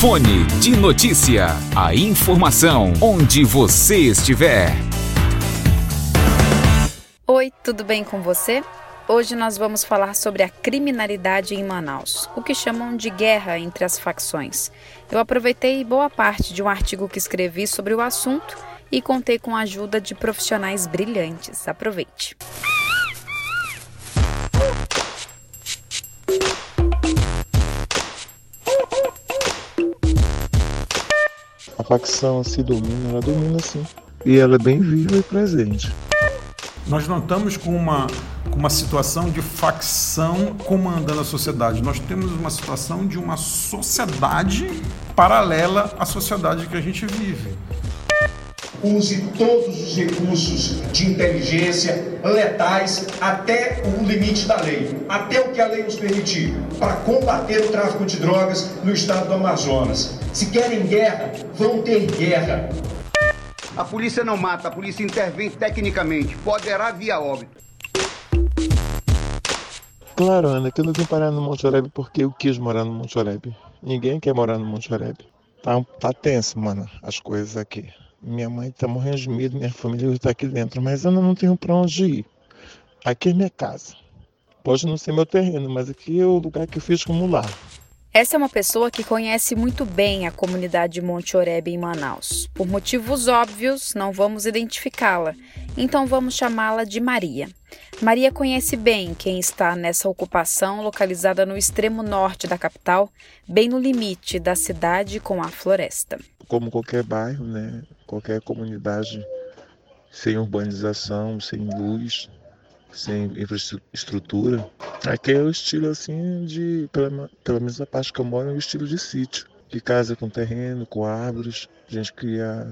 Fone de Notícia. A informação onde você estiver. Oi, tudo bem com você? Hoje nós vamos falar sobre a criminalidade em Manaus, o que chamam de guerra entre as facções. Eu aproveitei boa parte de um artigo que escrevi sobre o assunto e contei com a ajuda de profissionais brilhantes. Aproveite. A facção se domina, ela domina sim. E ela é bem viva e presente. Nós não estamos com uma, com uma situação de facção comandando a sociedade. Nós temos uma situação de uma sociedade paralela à sociedade que a gente vive. Use todos os recursos de inteligência letais até o limite da lei, até o que a lei nos permitir, para combater o tráfico de drogas no estado do Amazonas. Se querem guerra, vão ter guerra. A polícia não mata, a polícia intervém tecnicamente. Poderá via óbito. Claro, Ana, que eu não vim parar no Monte Oreb porque eu quis morar no Monte Oreb. Ninguém quer morar no Monte Oreb. Tá, tá tenso, mano, as coisas aqui. Minha mãe tá morrendo de medo, minha família está aqui dentro, mas eu não tenho para onde ir. Aqui é minha casa. Pode não ser meu terreno, mas aqui é o lugar que eu fiz como lar. Essa é uma pessoa que conhece muito bem a comunidade Monte Oreb em Manaus. Por motivos óbvios, não vamos identificá-la, então vamos chamá-la de Maria. Maria conhece bem quem está nessa ocupação localizada no extremo norte da capital, bem no limite da cidade com a floresta. Como qualquer bairro, né? Qualquer comunidade sem urbanização, sem luz, sem infraestrutura. Aqui é o estilo assim de, pela, pelo menos a parte que eu moro, é o estilo de sítio. De casa com terreno, com árvores, a gente criar,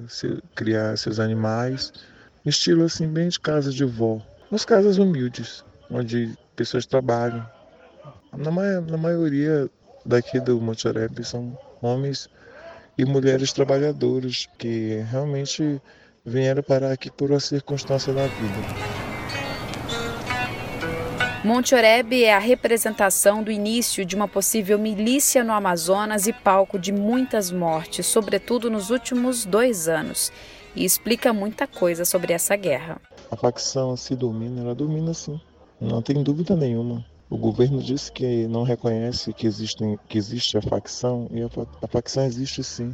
criar seus animais. Estilo assim bem de casa de vó. Nas casas humildes, onde pessoas trabalham. Na, na maioria daqui do Monte Oreb são homens e mulheres trabalhadoras que realmente vieram parar aqui por uma circunstância da vida. Monte Oreb é a representação do início de uma possível milícia no Amazonas e palco de muitas mortes, sobretudo nos últimos dois anos, e explica muita coisa sobre essa guerra. A facção se domina, ela domina sim, não tem dúvida nenhuma. O governo disse que não reconhece que, existe que existe a facção, e a, a facção existe sim,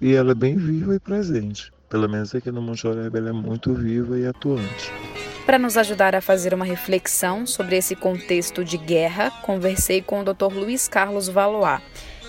e ela é bem viva e presente. Pelo menos aqui no Monte Oreb ela é muito viva e atuante. Para nos ajudar a fazer uma reflexão sobre esse contexto de guerra, conversei com o Dr. Luiz Carlos Valois.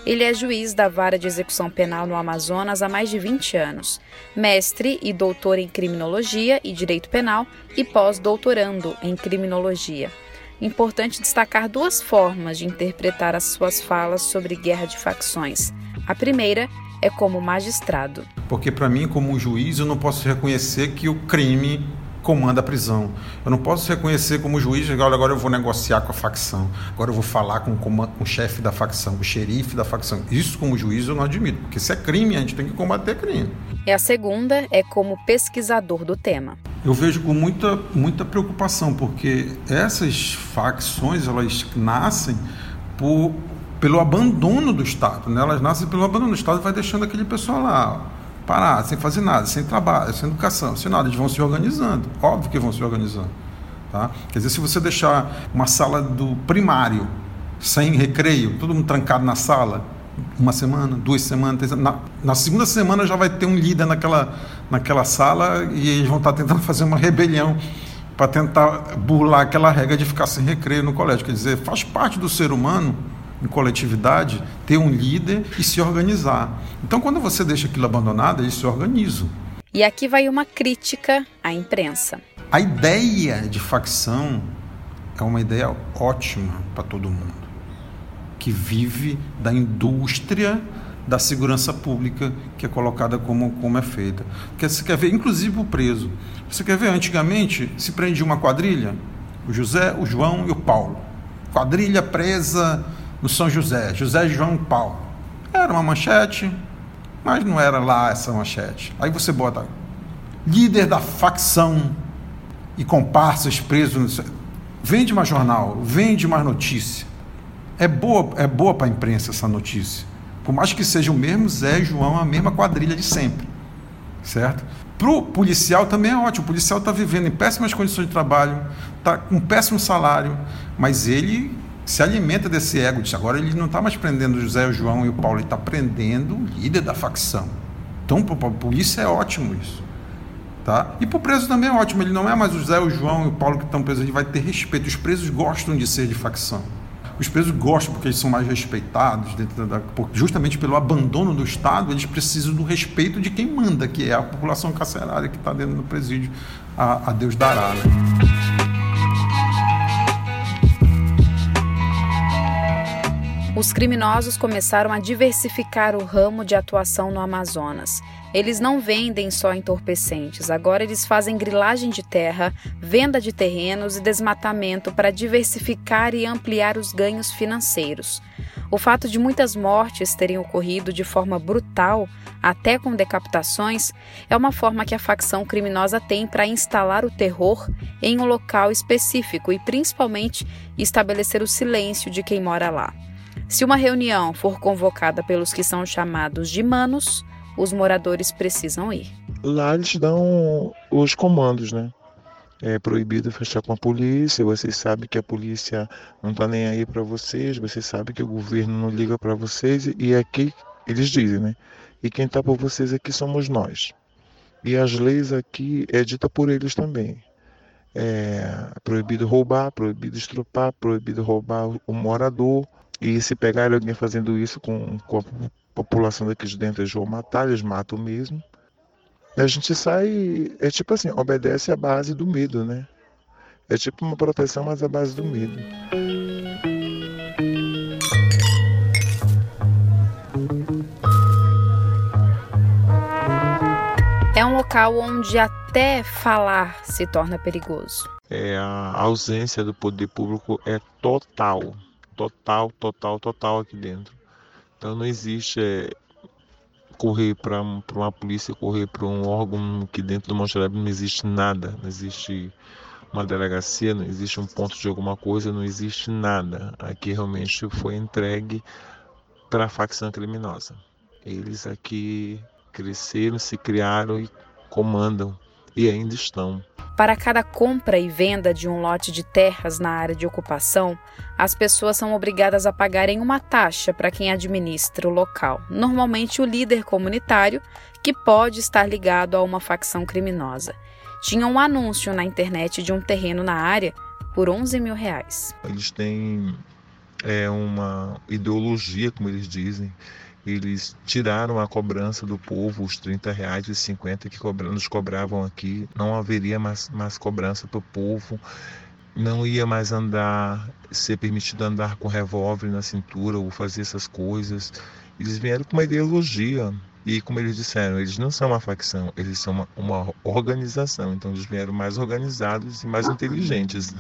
Ele é juiz da Vara de Execução Penal no Amazonas há mais de 20 anos, mestre e doutor em Criminologia e Direito Penal e pós-doutorando em Criminologia. Importante destacar duas formas de interpretar as suas falas sobre guerra de facções. A primeira é como magistrado. Porque, para mim, como juiz, eu não posso reconhecer que o crime comanda a prisão. Eu não posso reconhecer como juiz, agora, agora eu vou negociar com a facção, agora eu vou falar com, com, com o chefe da facção, o xerife da facção. Isso, como juiz, eu não admito, porque se é crime, a gente tem que combater crime. E a segunda é como pesquisador do tema. Eu vejo com muita, muita preocupação, porque essas facções elas nascem por, pelo abandono do Estado. Né? Elas nascem pelo abandono do Estado e vai deixando aquele pessoal lá parado, sem fazer nada, sem trabalho, sem educação, sem nada. Eles vão se organizando. Óbvio que vão se organizando. Tá? Quer dizer, se você deixar uma sala do primário sem recreio, todo mundo trancado na sala, uma semana, duas semanas, na, na, segunda semana já vai ter um líder naquela, naquela sala e eles vão estar tentando fazer uma rebelião para tentar burlar aquela regra de ficar sem recreio no colégio. Quer dizer, faz parte do ser humano em coletividade, ter um líder e se organizar. Então, quando você deixa aquilo abandonado, eles se organizam. E aqui vai uma crítica à imprensa. A ideia de facção é uma ideia ótima para todo mundo que vive da indústria da segurança pública que é colocada como, como é feita. Porque você quer ver, inclusive o preso. Você quer ver, antigamente se prendia uma quadrilha, o José, o João e o Paulo. Quadrilha presa no São José, José João Paulo. Era uma manchete, mas não era lá essa manchete. Aí você bota líder da facção e comparsas presos. Vende mais jornal, vende mais notícia. É boa, é boa para a imprensa essa notícia. Por mais que seja o mesmo Zé João, a mesma quadrilha de sempre. Certo? Para o policial também é ótimo. O policial está vivendo em péssimas condições de trabalho, está com um péssimo salário, mas ele se alimenta desse ego. Agora ele não está mais prendendo o José, o João e o Paulo, ele está prendendo o líder da facção. Então, para a polícia é ótimo isso. Tá? E para o preso também é ótimo. Ele não é mais o José, o João e o Paulo que estão presos. Ele vai ter respeito. Os presos gostam de ser de facção. Os presos gostam porque eles são mais respeitados, da, justamente pelo abandono do Estado, eles precisam do respeito de quem manda, que é a população carcerária que está dentro do presídio, a, a Deus dará. Né? Os criminosos começaram a diversificar o ramo de atuação no Amazonas. Eles não vendem só entorpecentes, agora eles fazem grilagem de terra, venda de terrenos e desmatamento para diversificar e ampliar os ganhos financeiros. O fato de muitas mortes terem ocorrido de forma brutal, até com decapitações, é uma forma que a facção criminosa tem para instalar o terror em um local específico e principalmente estabelecer o silêncio de quem mora lá. Se uma reunião for convocada pelos que são chamados de manos, os moradores precisam ir. Lá eles dão os comandos, né? É proibido fechar com a polícia, vocês sabem que a polícia não está nem aí para vocês, vocês sabem que o governo não liga para vocês e aqui eles dizem, né? E quem está por vocês aqui somos nós. E as leis aqui é dita por eles também. É proibido roubar, proibido estrupar, proibido roubar o morador. E se pegarem alguém fazendo isso com, com a população daqui de dentro, eles vão matar, eles matam mesmo. A gente sai, é tipo assim, obedece à base do medo, né? É tipo uma proteção, mas à base do medo. É um local onde até falar se torna perigoso. É, a ausência do poder público é total total, total, total aqui dentro. Então não existe é, correr para uma polícia, correr para um órgão que dentro do Monte não existe nada, não existe uma delegacia, não existe um ponto de alguma coisa, não existe nada. Aqui realmente foi entregue para a facção criminosa. Eles aqui cresceram, se criaram e comandam e ainda estão. Para cada compra e venda de um lote de terras na área de ocupação, as pessoas são obrigadas a pagarem uma taxa para quem administra o local, normalmente o líder comunitário, que pode estar ligado a uma facção criminosa. Tinha um anúncio na internet de um terreno na área por 11 mil reais. Eles têm é, uma ideologia, como eles dizem, eles tiraram a cobrança do povo, os 30 reais e 50 que nos cobravam aqui. Não haveria mais, mais cobrança para o povo. Não ia mais andar, ser permitido andar com revólver na cintura ou fazer essas coisas. Eles vieram com uma ideologia. E como eles disseram, eles não são uma facção, eles são uma, uma organização. Então eles vieram mais organizados e mais inteligentes.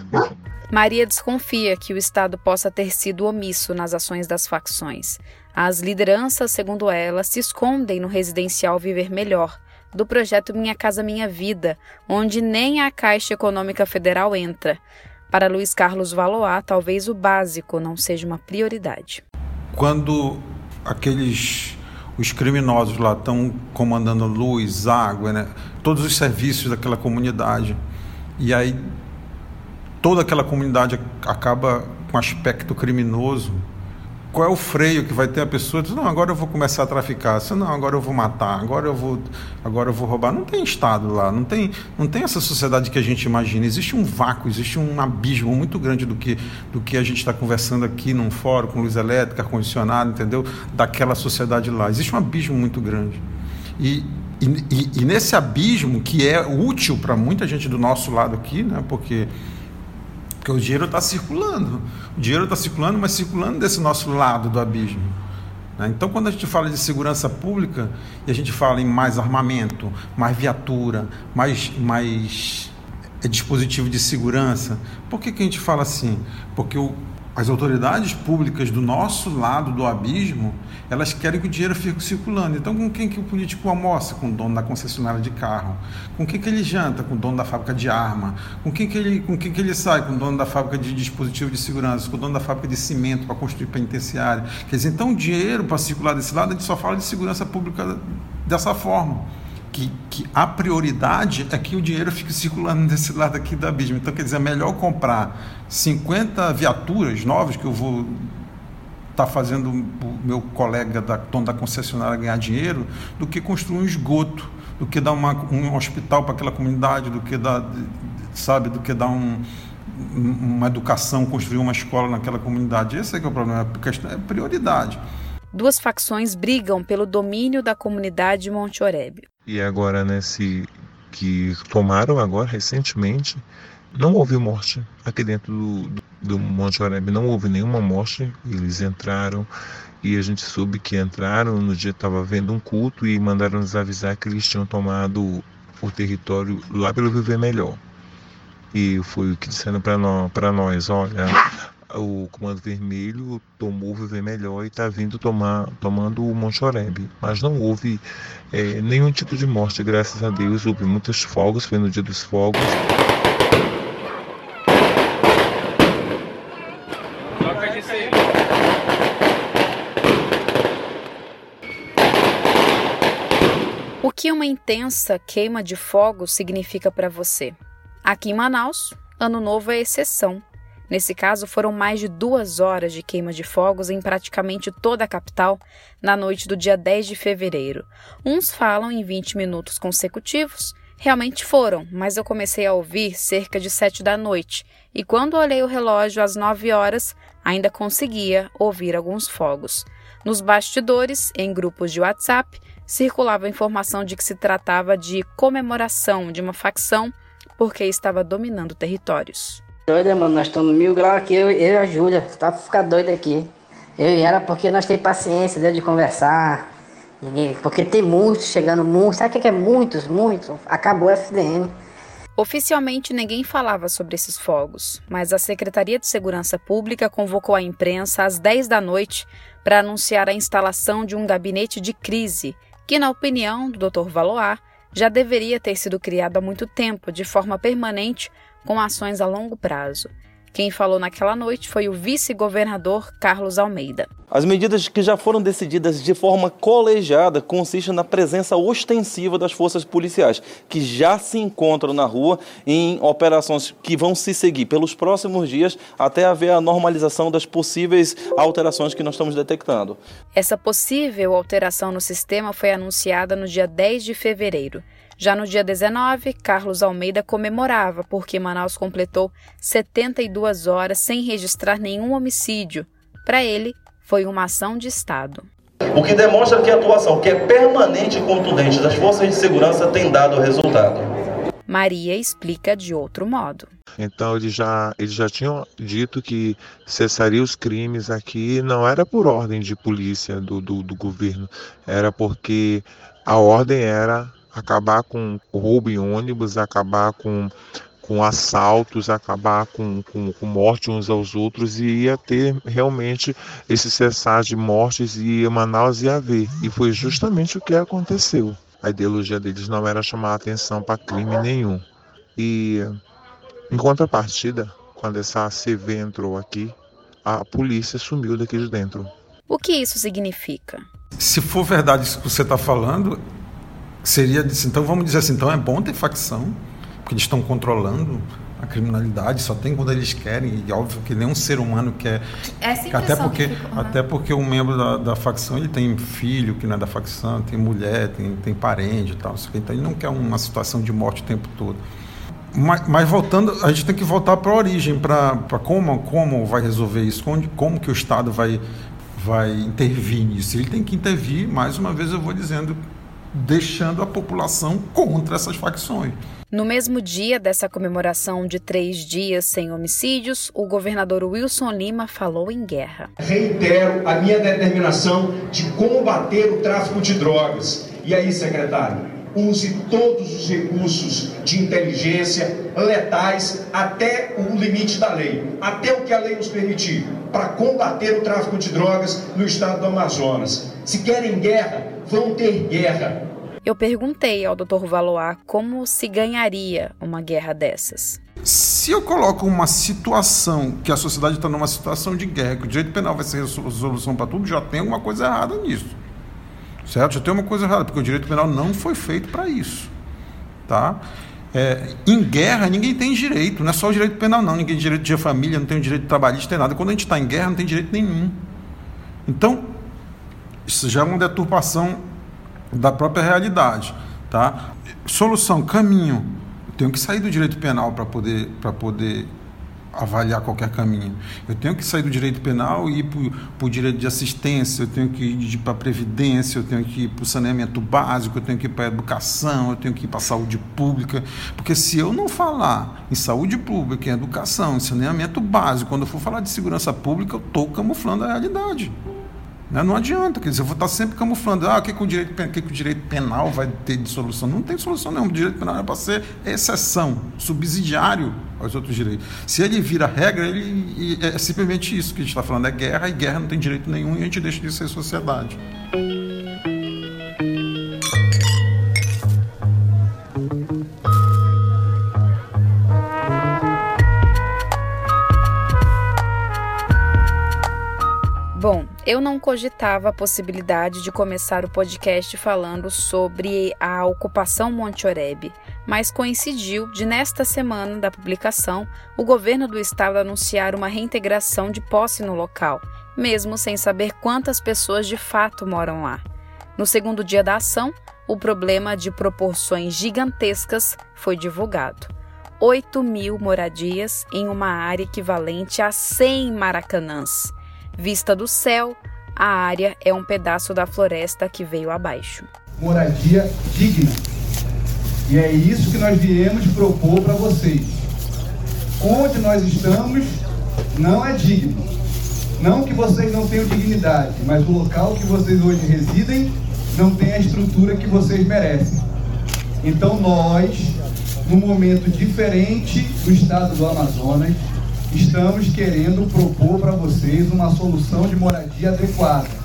Maria desconfia que o Estado possa ter sido omisso nas ações das facções. As lideranças, segundo ela, se escondem no residencial Viver Melhor, do projeto Minha Casa Minha Vida, onde nem a Caixa Econômica Federal entra. Para Luiz Carlos Valois, talvez o básico não seja uma prioridade. Quando aqueles os criminosos lá estão comandando luz, água, né? todos os serviços daquela comunidade. E aí toda aquela comunidade acaba com aspecto criminoso. Qual é o freio que vai ter a pessoa? Diz, não, agora eu vou começar a traficar. não, agora eu vou matar. Agora eu vou, agora eu vou roubar. Não tem estado lá. Não tem, não tem essa sociedade que a gente imagina. Existe um vácuo, existe um abismo muito grande do que, do que a gente está conversando aqui num fórum com luz elétrica, ar condicionado, entendeu? Daquela sociedade lá. Existe um abismo muito grande. E, e, e nesse abismo que é útil para muita gente do nosso lado aqui, né? Porque porque o dinheiro está circulando. O dinheiro está circulando, mas circulando desse nosso lado do abismo. Né? Então, quando a gente fala de segurança pública e a gente fala em mais armamento, mais viatura, mais, mais é, dispositivo de segurança, por que, que a gente fala assim? Porque o, as autoridades públicas do nosso lado do abismo, elas querem que o dinheiro fique circulando. Então, com quem que o político almoça? Com o dono da concessionária de carro. Com quem que ele janta? Com o dono da fábrica de arma. Com quem que ele, com quem que ele sai? Com o dono da fábrica de dispositivo de segurança. Com o dono da fábrica de cimento para construir penitenciário. Quer dizer, então, o dinheiro para circular desse lado, a gente só fala de segurança pública dessa forma que, que, a prioridade é que o dinheiro fique circulando desse lado aqui do abismo. Então, quer dizer, é melhor comprar 50 viaturas novas que eu vou estar tá fazendo o meu colega da, dono da concessionária ganhar dinheiro do que construir um esgoto, do que dar uma, um hospital para aquela comunidade, do que dar, sabe, do que dar um, uma educação, construir uma escola naquela comunidade. Esse é que é o problema, a questão é prioridade. Duas facções brigam pelo domínio da comunidade de Monte Oreb. E agora, nesse que tomaram agora recentemente, não houve morte aqui dentro do, do, do Monte Oreb, não houve nenhuma morte. Eles entraram e a gente soube que entraram no dia estava vendo um culto e mandaram nos avisar que eles tinham tomado o território lá pelo Viver Melhor. E foi o que disseram para nós, nós, olha, o Comando Vermelho tomou Viver Melhor e está vindo tomar, tomando o Monte Oreb. Mas não houve é, nenhum tipo de morte, graças a Deus. Houve muitos fogos, foi no dia dos fogos. O que uma intensa queima de fogos significa para você? Aqui em Manaus, Ano Novo é exceção. Nesse caso, foram mais de duas horas de queima de fogos em praticamente toda a capital na noite do dia 10 de fevereiro. Uns falam em 20 minutos consecutivos. Realmente foram, mas eu comecei a ouvir cerca de 7 da noite e quando olhei o relógio às 9 horas, ainda conseguia ouvir alguns fogos. Nos bastidores, em grupos de WhatsApp, circulava a informação de que se tratava de comemoração de uma facção porque estava dominando territórios. Doida, mano, nós estamos mil graus aqui, eu, eu e a Júlia, tá pra ficar doido aqui. Eu e ela, porque nós temos paciência de conversar, porque tem muitos chegando, muitos, sabe o que é muitos, muitos? Acabou o FDN. Oficialmente ninguém falava sobre esses fogos, mas a Secretaria de Segurança Pública convocou a imprensa às 10 da noite para anunciar a instalação de um gabinete de crise, que, na opinião do Dr. Valoar, já deveria ter sido criado há muito tempo, de forma permanente, com ações a longo prazo. Quem falou naquela noite foi o vice-governador Carlos Almeida. As medidas que já foram decididas de forma colegiada consistem na presença ostensiva das forças policiais, que já se encontram na rua em operações que vão se seguir pelos próximos dias até haver a normalização das possíveis alterações que nós estamos detectando. Essa possível alteração no sistema foi anunciada no dia 10 de fevereiro. Já no dia 19, Carlos Almeida comemorava porque Manaus completou 72 horas sem registrar nenhum homicídio. Para ele, foi uma ação de Estado. O que demonstra que a atuação, que é permanente e contundente das forças de segurança, tem dado resultado. Maria explica de outro modo. Então eles já, eles já tinham dito que cessaria os crimes aqui, não era por ordem de polícia do, do, do governo, era porque a ordem era acabar com o roubo em ônibus, acabar com, com assaltos, acabar com, com, com morte uns aos outros e ia ter realmente esse cessar de mortes e Manaus ia haver. E foi justamente o que aconteceu. A ideologia deles não era chamar atenção para crime nenhum. E em contrapartida, quando essa CV entrou aqui, a polícia sumiu daqui de dentro. O que isso significa? Se for verdade isso que você está falando, seria então vamos dizer assim, então é bom ter facção, porque eles estão controlando a criminalidade, só tem quando eles querem, e óbvio que nenhum ser humano quer. Essa até porque ficou, né? até porque um membro da, da, facção ele tem filho que não é da facção, tem mulher, tem, tem parente e tal, então ele não quer uma situação de morte o tempo todo. Mas, mas voltando, a gente tem que voltar para a origem, para como, como vai resolver isso, como, como que o Estado vai, vai intervir nisso. Ele tem que intervir, mais uma vez eu vou dizendo, deixando a população contra essas facções. No mesmo dia dessa comemoração de três dias sem homicídios, o governador Wilson Lima falou em guerra. Reitero a minha determinação de combater o tráfico de drogas. E aí, secretário? use todos os recursos de inteligência letais até o limite da lei, até o que a lei nos permitir, para combater o tráfico de drogas no estado do Amazonas. Se querem guerra, vão ter guerra. Eu perguntei ao Dr. Valois como se ganharia uma guerra dessas. Se eu coloco uma situação que a sociedade está numa situação de guerra, que o direito penal vai ser resolução para tudo, já tem alguma coisa errada nisso. Certo? Já tem uma coisa errada, porque o direito penal não foi feito para isso. Tá? É, em guerra, ninguém tem direito, não é só o direito penal, não. Ninguém tem direito de família, não tem direito de trabalhista, tem nada. Quando a gente está em guerra, não tem direito nenhum. Então, isso já é uma deturpação da própria realidade. Tá? Solução, caminho. Eu tenho que sair do direito penal para poder, poder avaliar qualquer caminho. Eu tenho que sair do direito penal e ir para o direito de assistência, eu tenho que ir para a previdência, eu tenho que ir para o saneamento básico, eu tenho que ir para a educação, eu tenho que ir para a saúde pública. Porque se eu não falar em saúde pública, em educação, em saneamento básico, quando eu for falar de segurança pública, eu estou camuflando a realidade. Né? Não adianta, quer dizer, eu vou estar sempre camuflando. Ah, o que, que, o, direito, que, que o direito penal vai ter de solução? Não tem solução nenhuma. O direito penal é para ser exceção, subsidiário aos outros direitos. Se ele vira regra, ele, é simplesmente isso que a gente está falando: é guerra, e guerra não tem direito nenhum, e a gente deixa de ser sociedade. Eu não cogitava a possibilidade de começar o podcast falando sobre a ocupação Monte Oreb, mas coincidiu de nesta semana da publicação o governo do estado anunciar uma reintegração de posse no local, mesmo sem saber quantas pessoas de fato moram lá. No segundo dia da ação, o problema de proporções gigantescas foi divulgado. 8 mil moradias em uma área equivalente a 100 maracanãs. Vista do céu, a área é um pedaço da floresta que veio abaixo. Moradia digna. E é isso que nós viemos propor para vocês. Onde nós estamos não é digno. Não que vocês não tenham dignidade, mas o local que vocês hoje residem não tem a estrutura que vocês merecem. Então nós, num momento diferente do estado do Amazonas, estamos querendo propor para vocês uma solução de moradia adequada.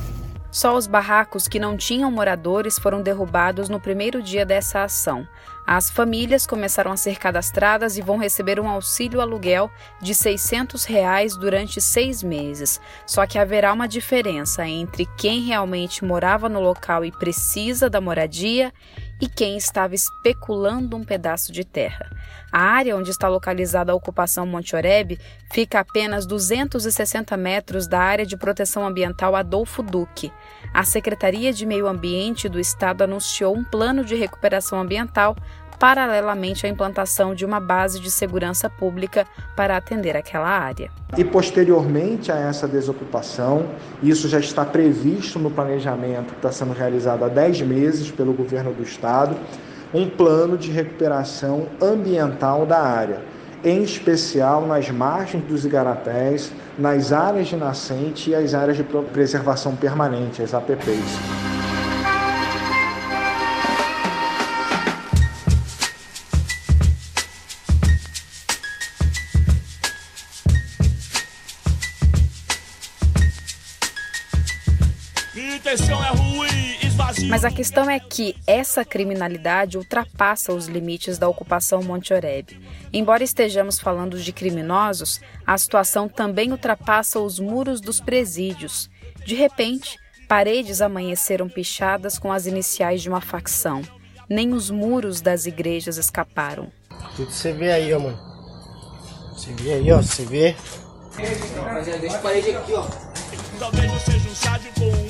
Só os barracos que não tinham moradores foram derrubados no primeiro dia dessa ação. As famílias começaram a ser cadastradas e vão receber um auxílio aluguel de 600 reais durante seis meses. Só que haverá uma diferença entre quem realmente morava no local e precisa da moradia e quem estava especulando um pedaço de terra. A área onde está localizada a ocupação Monte Oreb fica a apenas 260 metros da área de proteção ambiental Adolfo Duque. A Secretaria de Meio Ambiente do Estado anunciou um plano de recuperação ambiental paralelamente à implantação de uma base de segurança pública para atender aquela área. E posteriormente a essa desocupação, isso já está previsto no planejamento que está sendo realizado há 10 meses pelo governo do estado, um plano de recuperação ambiental da área, em especial nas margens dos igarapés, nas áreas de nascente e as áreas de preservação permanente, as APPs. Mas a questão é que essa criminalidade ultrapassa os limites da ocupação Monte Oreb. Embora estejamos falando de criminosos, a situação também ultrapassa os muros dos presídios. De repente, paredes amanheceram pichadas com as iniciais de uma facção. Nem os muros das igrejas escaparam. Tudo você vê aí, ó, mano. Você vê aí, ó, você vê. Rapaziada, deixa a parede aqui, ó. Talvez eu seja um anjo, um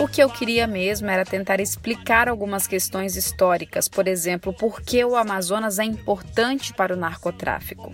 O que eu queria mesmo era tentar explicar algumas questões históricas, por exemplo, por que o Amazonas é importante para o narcotráfico.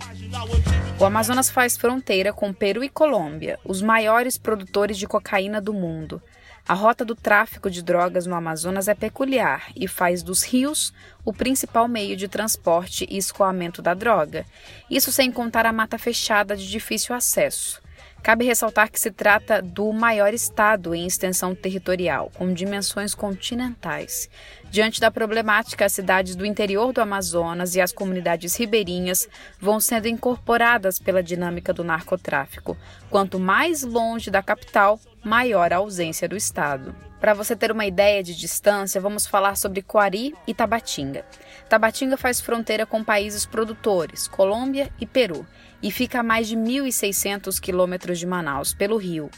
O Amazonas faz fronteira com Peru e Colômbia, os maiores produtores de cocaína do mundo. A rota do tráfico de drogas no Amazonas é peculiar e faz dos rios o principal meio de transporte e escoamento da droga. Isso sem contar a mata fechada de difícil acesso. Cabe ressaltar que se trata do maior estado em extensão territorial, com dimensões continentais. Diante da problemática, as cidades do interior do Amazonas e as comunidades ribeirinhas vão sendo incorporadas pela dinâmica do narcotráfico. Quanto mais longe da capital, maior a ausência do Estado. Para você ter uma ideia de distância, vamos falar sobre Coari e Tabatinga. Tabatinga faz fronteira com países produtores, Colômbia e Peru, e fica a mais de 1.600 quilômetros de Manaus, pelo rio.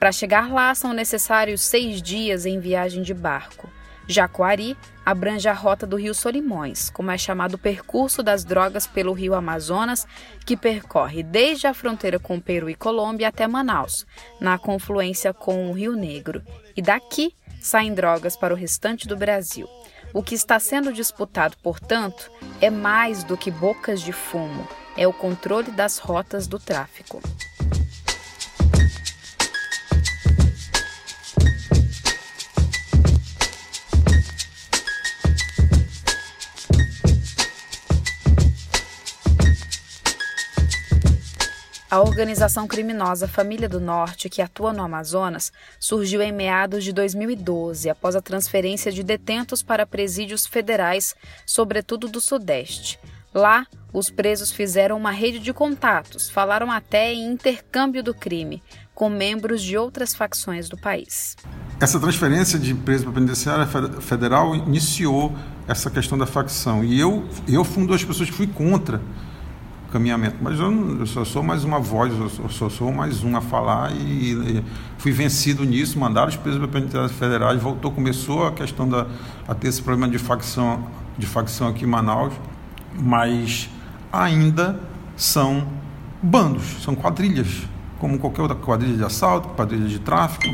Para chegar lá são necessários seis dias em viagem de barco. Jacuari abrange a rota do rio Solimões, como é chamado o percurso das drogas pelo rio Amazonas, que percorre desde a fronteira com Peru e Colômbia até Manaus, na confluência com o Rio Negro. E daqui saem drogas para o restante do Brasil. O que está sendo disputado, portanto, é mais do que bocas de fumo, é o controle das rotas do tráfico. A organização criminosa Família do Norte, que atua no Amazonas, surgiu em meados de 2012, após a transferência de detentos para presídios federais, sobretudo do Sudeste. Lá, os presos fizeram uma rede de contatos, falaram até em intercâmbio do crime, com membros de outras facções do país. Essa transferência de preso para a penitenciária federal iniciou essa questão da facção. E eu, eu uma das pessoas que fui contra caminhamento. Mas eu, eu só sou mais uma voz, eu só sou mais um a falar e, e fui vencido nisso, mandaram os presos penitenciários federais, voltou, começou a questão da a ter esse problema de facção, de facção aqui em Manaus, mas ainda são bandos, são quadrilhas como qualquer outra quadrilha de assalto, quadrilha de tráfico.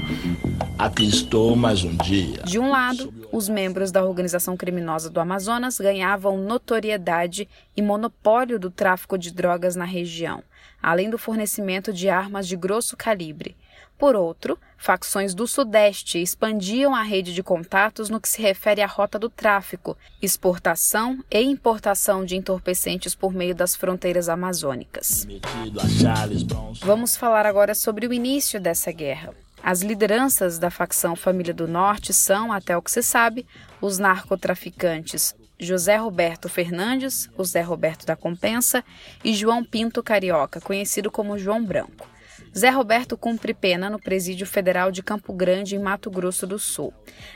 Aqui estou mais um dia. De um lado, os membros da organização criminosa do Amazonas ganhavam notoriedade e monopólio do tráfico de drogas na região, além do fornecimento de armas de grosso calibre. Por outro, facções do Sudeste expandiam a rede de contatos no que se refere à rota do tráfico, exportação e importação de entorpecentes por meio das fronteiras amazônicas. Vamos falar agora sobre o início dessa guerra. As lideranças da facção Família do Norte são, até o que se sabe, os narcotraficantes José Roberto Fernandes, o Zé Roberto da Compensa, e João Pinto Carioca, conhecido como João Branco. Zé Roberto cumpre pena no Presídio Federal de Campo Grande, em Mato Grosso do Sul.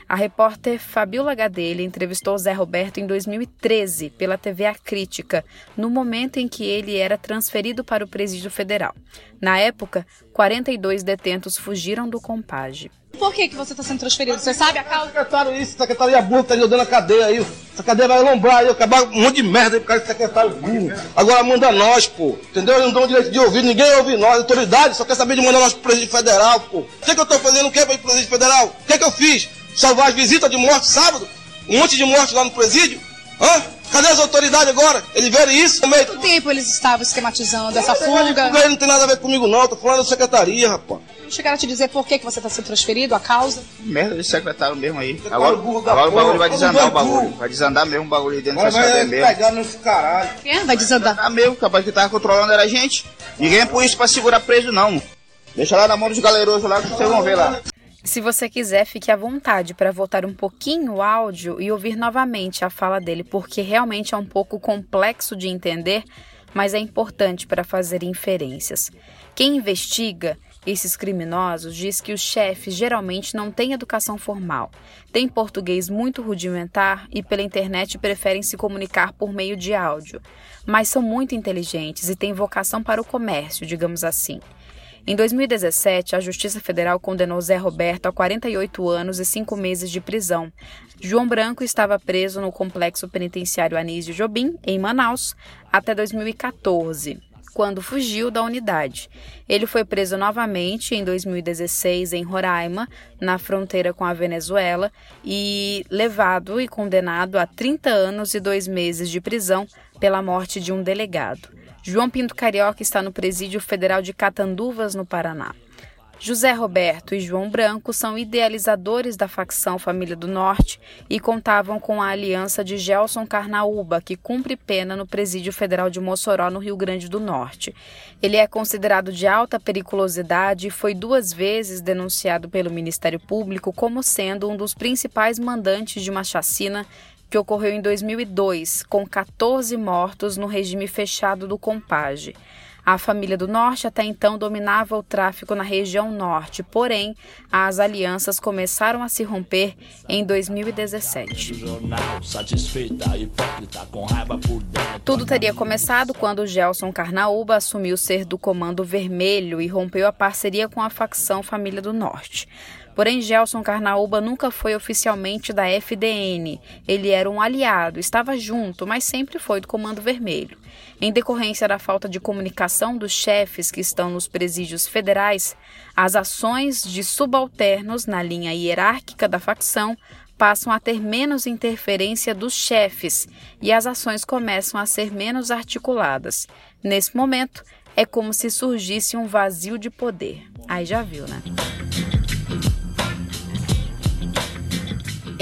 A repórter Fabiola Gadelha entrevistou Zé Roberto em 2013 pela TV A Crítica, no momento em que ele era transferido para o Presídio Federal. Na época, 42 detentos fugiram do compage. Por que, que você está sendo transferido? Você sabe a causa? Secretário, isso, secretaria burra, tá ajudando a cadeia aí. Essa cadeia vai lombrar aí, acabar um monte de merda aí por causa de secretário burro. Agora manda nós, pô. Entendeu? Eles não dão direito de ouvir, ninguém ouve nós. A autoridade só quer saber de mandar nós pro presídio federal, pô. O que, que eu tô fazendo o que pra ir pro presídio federal? O que, que eu fiz? Salvar as visitas de morte sábado? Um monte de morte lá no presídio? Hã? Cadê as autoridades agora? Eles viram isso? Quanto tempo eles estavam esquematizando essa fuga? Não tem nada a ver comigo não, tô falando da secretaria, rapaz chegaram a te dizer por que, que você está sendo transferido, a causa? Merda de secretário mesmo aí. Agora, agora o bagulho vai desandar o bagulho. Vai desandar mesmo o bagulho aí dentro da cadeia mesmo. Vai pegar nesse caralho. É, vai desandar. Vai mesmo, capaz que tava controlando era a gente. Ninguém é por isso pra segurar preso não. Deixa lá na mão dos galerosos lá que vocês vão ver lá. Se você quiser, fique à vontade para voltar um pouquinho o áudio e ouvir novamente a fala dele, porque realmente é um pouco complexo de entender, mas é importante para fazer inferências. Quem investiga esses criminosos diz que os chefes geralmente não têm educação formal, têm português muito rudimentar e pela internet preferem se comunicar por meio de áudio, mas são muito inteligentes e têm vocação para o comércio, digamos assim. Em 2017, a Justiça Federal condenou Zé Roberto a 48 anos e 5 meses de prisão. João Branco estava preso no complexo penitenciário Anísio Jobim, em Manaus, até 2014 quando fugiu da unidade. Ele foi preso novamente em 2016 em Roraima, na fronteira com a Venezuela, e levado e condenado a 30 anos e dois meses de prisão pela morte de um delegado. João Pinto Carioca está no Presídio Federal de Catanduvas, no Paraná. José Roberto e João Branco são idealizadores da facção Família do Norte e contavam com a aliança de Gelson Carnaúba, que cumpre pena no Presídio Federal de Mossoró, no Rio Grande do Norte. Ele é considerado de alta periculosidade e foi duas vezes denunciado pelo Ministério Público como sendo um dos principais mandantes de uma chacina que ocorreu em 2002, com 14 mortos no regime fechado do Compage. A família do Norte até então dominava o tráfico na região norte, porém, as alianças começaram a se romper em 2017. Tudo teria começado quando Gelson Carnaúba assumiu ser do Comando Vermelho e rompeu a parceria com a facção Família do Norte. Porém, Gelson Carnaúba nunca foi oficialmente da FDN. Ele era um aliado, estava junto, mas sempre foi do Comando Vermelho. Em decorrência da falta de comunicação dos chefes que estão nos presídios federais, as ações de subalternos na linha hierárquica da facção passam a ter menos interferência dos chefes e as ações começam a ser menos articuladas. Nesse momento, é como se surgisse um vazio de poder. Aí já viu, né?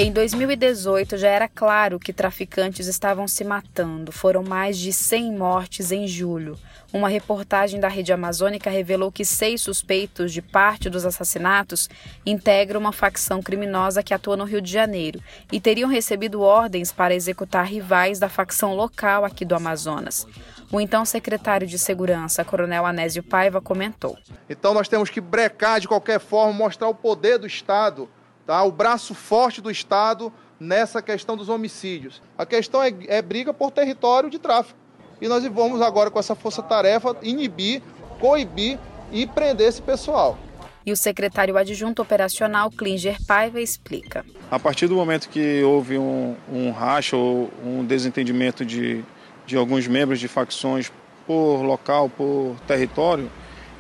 Em 2018 já era claro que traficantes estavam se matando. Foram mais de 100 mortes em julho. Uma reportagem da Rede Amazônica revelou que seis suspeitos de parte dos assassinatos integram uma facção criminosa que atua no Rio de Janeiro e teriam recebido ordens para executar rivais da facção local aqui do Amazonas. O então secretário de Segurança, Coronel Anésio Paiva, comentou: Então nós temos que brecar de qualquer forma, mostrar o poder do Estado tá? o braço forte do Estado nessa questão dos homicídios. A questão é, é briga por território de tráfico. E nós vamos agora, com essa força-tarefa, inibir, coibir e prender esse pessoal. E o secretário adjunto operacional, Klinger Paiva, explica. A partir do momento que houve um, um racha ou um desentendimento de, de alguns membros de facções por local, por território,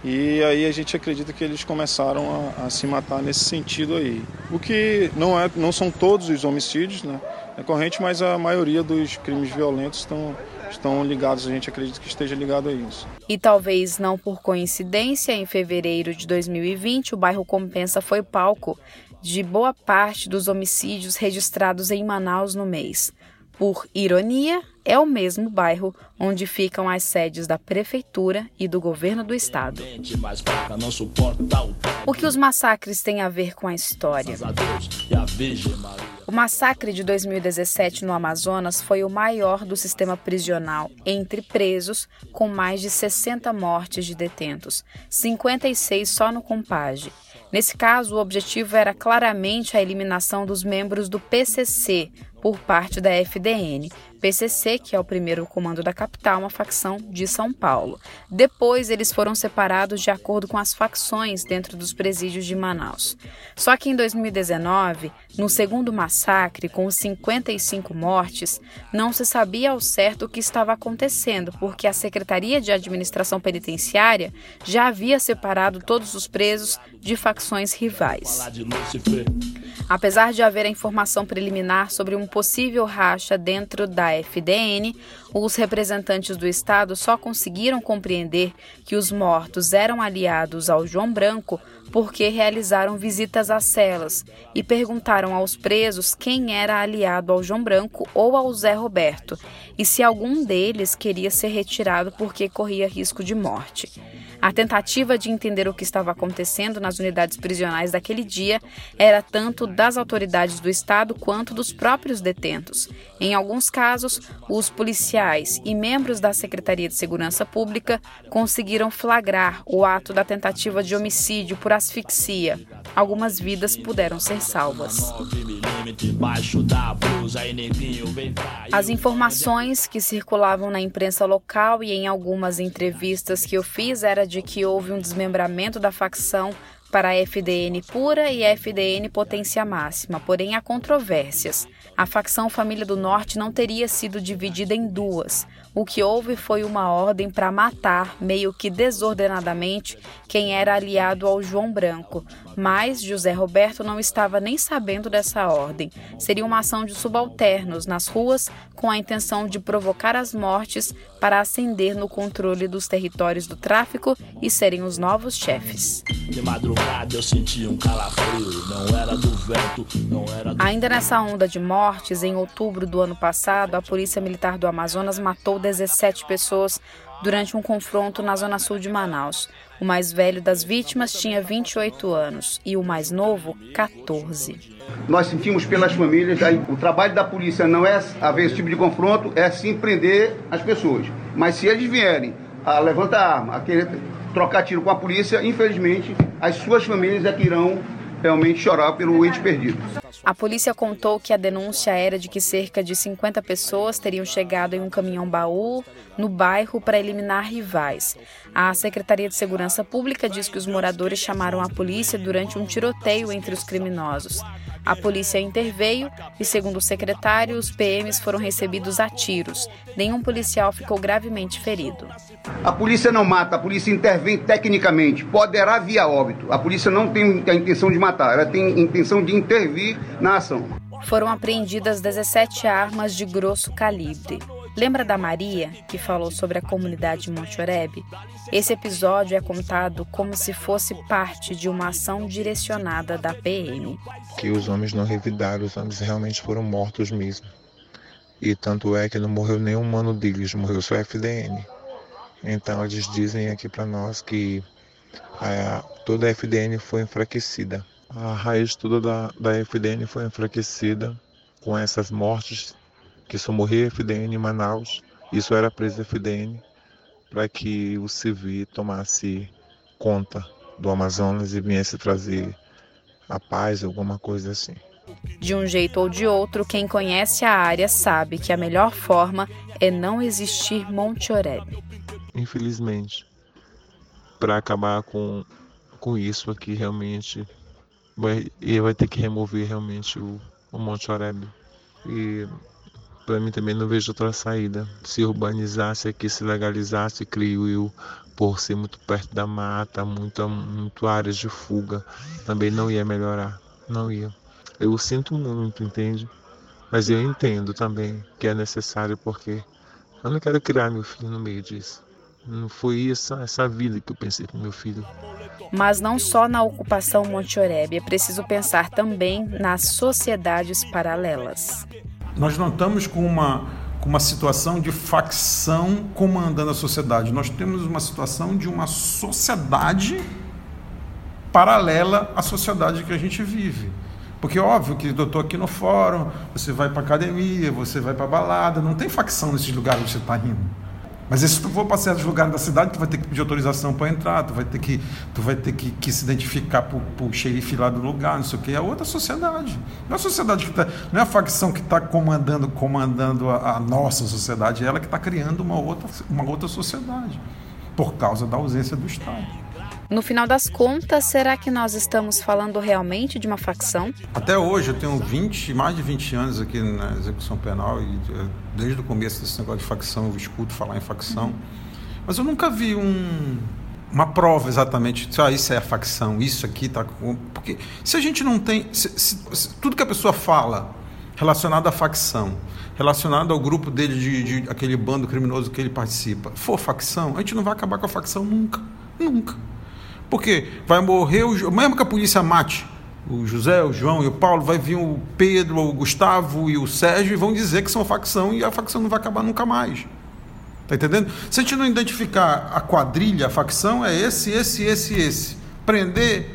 e aí a gente acredita que eles começaram a, a, se matar nesse sentido aí. O que não, é, não são todos os homicídios, né? É corrente, mas a maioria dos crimes violentos estão, estão ligados, a gente acredita que esteja ligado a isso. E talvez não por coincidência, em fevereiro de 2020, o bairro Compensa foi palco de boa parte dos homicídios registrados em Manaus no mês. Por ironia, é o mesmo bairro onde ficam as sedes da prefeitura e do governo do estado. O que os massacres têm a ver com a história? O massacre de 2017 no Amazonas foi o maior do sistema prisional entre presos, com mais de 60 mortes de detentos, 56 só no Compage. Nesse caso, o objetivo era claramente a eliminação dos membros do PCC, por parte da FDN, PCC, que é o primeiro comando da capital, uma facção de São Paulo. Depois, eles foram separados de acordo com as facções dentro dos presídios de Manaus. Só que em 2019, no segundo massacre, com 55 mortes, não se sabia ao certo o que estava acontecendo, porque a Secretaria de Administração Penitenciária já havia separado todos os presos de facções rivais. Apesar de haver a informação preliminar sobre um possível racha dentro da FDN, os representantes do Estado só conseguiram compreender que os mortos eram aliados ao João Branco porque realizaram visitas às celas e perguntaram aos presos quem era aliado ao João Branco ou ao Zé Roberto e se algum deles queria ser retirado porque corria risco de morte. A tentativa de entender o que estava acontecendo nas unidades prisionais daquele dia era tanto das autoridades do Estado quanto dos próprios detentos. Em alguns casos, os policiais e membros da Secretaria de Segurança Pública conseguiram flagrar o ato da tentativa de homicídio por asfixia. Algumas vidas puderam ser salvas. As informações que circulavam na imprensa local e em algumas entrevistas que eu fiz era de que houve um desmembramento da facção para a FDN pura e FDN potência máxima, porém há controvérsias. A facção Família do Norte não teria sido dividida em duas. O que houve foi uma ordem para matar, meio que desordenadamente, quem era aliado ao João Branco. Mas José Roberto não estava nem sabendo dessa ordem. Seria uma ação de subalternos nas ruas com a intenção de provocar as mortes para ascender no controle dos territórios do tráfico e serem os novos chefes. De madrugada madrugada eu senti um calafrio. Não era do vento, não era do Ainda nessa onda de mortes, em outubro do ano passado, a Polícia Militar do Amazonas matou 17 pessoas durante um confronto na zona sul de Manaus. O mais velho das vítimas tinha 28 anos e o mais novo, 14. Nós sentimos pelas famílias, o trabalho da polícia não é haver esse tipo de confronto, é sim prender as pessoas. Mas se eles vierem a levantar a arma, a querer trocar tiro com a polícia, infelizmente, as suas famílias é que irão realmente chorar pelo ente perdido. A polícia contou que a denúncia era de que cerca de 50 pessoas teriam chegado em um caminhão-baú no bairro para eliminar rivais. A Secretaria de Segurança Pública diz que os moradores chamaram a polícia durante um tiroteio entre os criminosos. A polícia interveio e, segundo o secretário, os PMs foram recebidos a tiros. Nenhum policial ficou gravemente ferido. A polícia não mata, a polícia intervém tecnicamente. Poderá via óbito. A polícia não tem a intenção de matar, ela tem a intenção de intervir na ação. Foram apreendidas 17 armas de grosso calibre. Lembra da Maria, que falou sobre a comunidade Monte Oreb? Esse episódio é contado como se fosse parte de uma ação direcionada da PM. Que os homens não revidaram, os homens realmente foram mortos mesmo. E tanto é que não morreu nenhum humano deles, morreu só FDN. Então eles dizem aqui para nós que a, toda a FDN foi enfraquecida. A raiz toda da, da FDN foi enfraquecida com essas mortes, que só morria FDN em Manaus. Isso era preso FDN para que o civil tomasse conta do Amazonas e viesse trazer a paz, alguma coisa assim. De um jeito ou de outro, quem conhece a área sabe que a melhor forma é não existir Monte Oreb. Infelizmente, para acabar com, com isso aqui, realmente, vai, vai ter que remover realmente o, o Monte Oreb. E para mim também não vejo outra saída. Se urbanizasse aqui, se legalizasse, creio eu, por ser muito perto da mata, muito, muito áreas de fuga, também não ia melhorar. Não ia. Eu sinto muito, entende? Mas eu entendo também que é necessário porque eu não quero criar meu filho no meio disso. Não foi essa, essa vida que eu pensei para meu filho. Mas não só na ocupação Monte Oreb, é preciso pensar também nas sociedades paralelas. Nós não estamos com uma, com uma situação de facção comandando a sociedade. Nós temos uma situação de uma sociedade paralela à sociedade que a gente vive. Porque óbvio que eu estou aqui no fórum, você vai para academia, você vai para balada, não tem facção nesses lugares que você está indo. Mas se tu for para certos lugares da cidade, tu vai ter que pedir autorização para entrar, tu vai ter que, tu vai ter que, que se identificar para o xerife lá do lugar, não sei o que. É outra sociedade. Não é a sociedade que está. Não é a facção que está comandando, comandando a, a, nossa sociedade, é ela que está criando uma outra, uma outra sociedade. Por causa da ausência do Estado. No final das contas, será que nós estamos falando realmente de uma facção? Até hoje, eu tenho 20, mais de 20 anos aqui na execução penal e eh, desde o começo desse negócio de facção eu escuto falar em facção. Mas eu nunca vi um, uma prova exatamente, ah, isso é a facção, isso aqui tá com... Porque se a gente não tem... Se, se, se, tudo que a pessoa fala relacionado à facção, relacionado ao grupo dele, de, de aquele bando criminoso que ele participa, for facção, a gente não vai acabar com a facção nunca. Nunca. Porque vai morrer, o, mesmo que a polícia mate o José, o João e o Paulo, vai vir o Pedro, o Gustavo e o Sérgio e vão dizer que são facção e a facção não vai acabar nunca mais. Tá entendendo? Se a gente não identificar a quadrilha, a facção, é esse, esse, esse, esse. Prender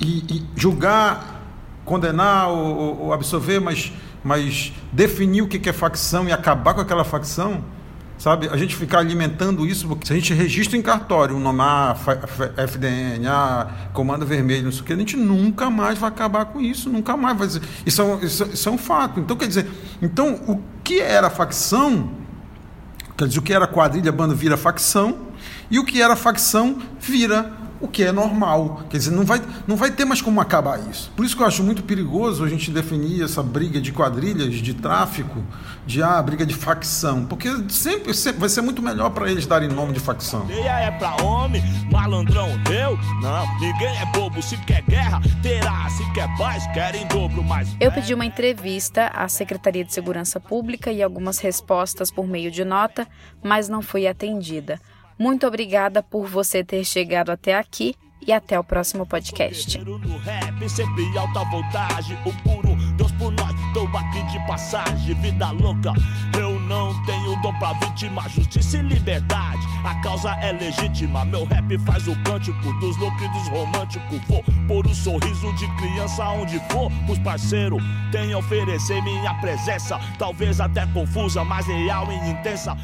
e, e julgar, condenar ou, ou absorver, mas, mas definir o que é facção e acabar com aquela facção, Sabe? A gente ficar alimentando isso, porque se a gente registra em cartório o nome A, FDN, A, Comando Vermelho, não sei o que, a gente nunca mais vai acabar com isso, nunca mais vai. Isso é um, isso, isso é um fato. Então, quer dizer, então, o que era facção, quer dizer, o que era quadrilha, banda vira facção, e o que era facção vira o que é normal. Quer dizer, não vai, não vai ter mais como acabar isso. Por isso que eu acho muito perigoso a gente definir essa briga de quadrilhas, de tráfico, de ah, briga de facção, porque sempre, sempre vai ser muito melhor para eles darem nome de facção. É pra homem, malandrão, eu? Não, ninguém é bobo, se quer guerra, terá, se quer paz, querem dobro, mas... Eu pedi uma entrevista à Secretaria de Segurança Pública e algumas respostas por meio de nota, mas não fui atendida. Muito obrigada por você ter chegado até aqui e até o próximo podcast. Por nós, tô aqui de passagem. Vida louca, eu não tenho dom pra vítima. Justiça e liberdade, a causa é legítima. Meu rap faz o cântico dos loucos e dos românticos. Vou pôr o sorriso de criança onde for. Os parceiros têm a oferecer minha presença. Talvez até confusa, mas real e intensa.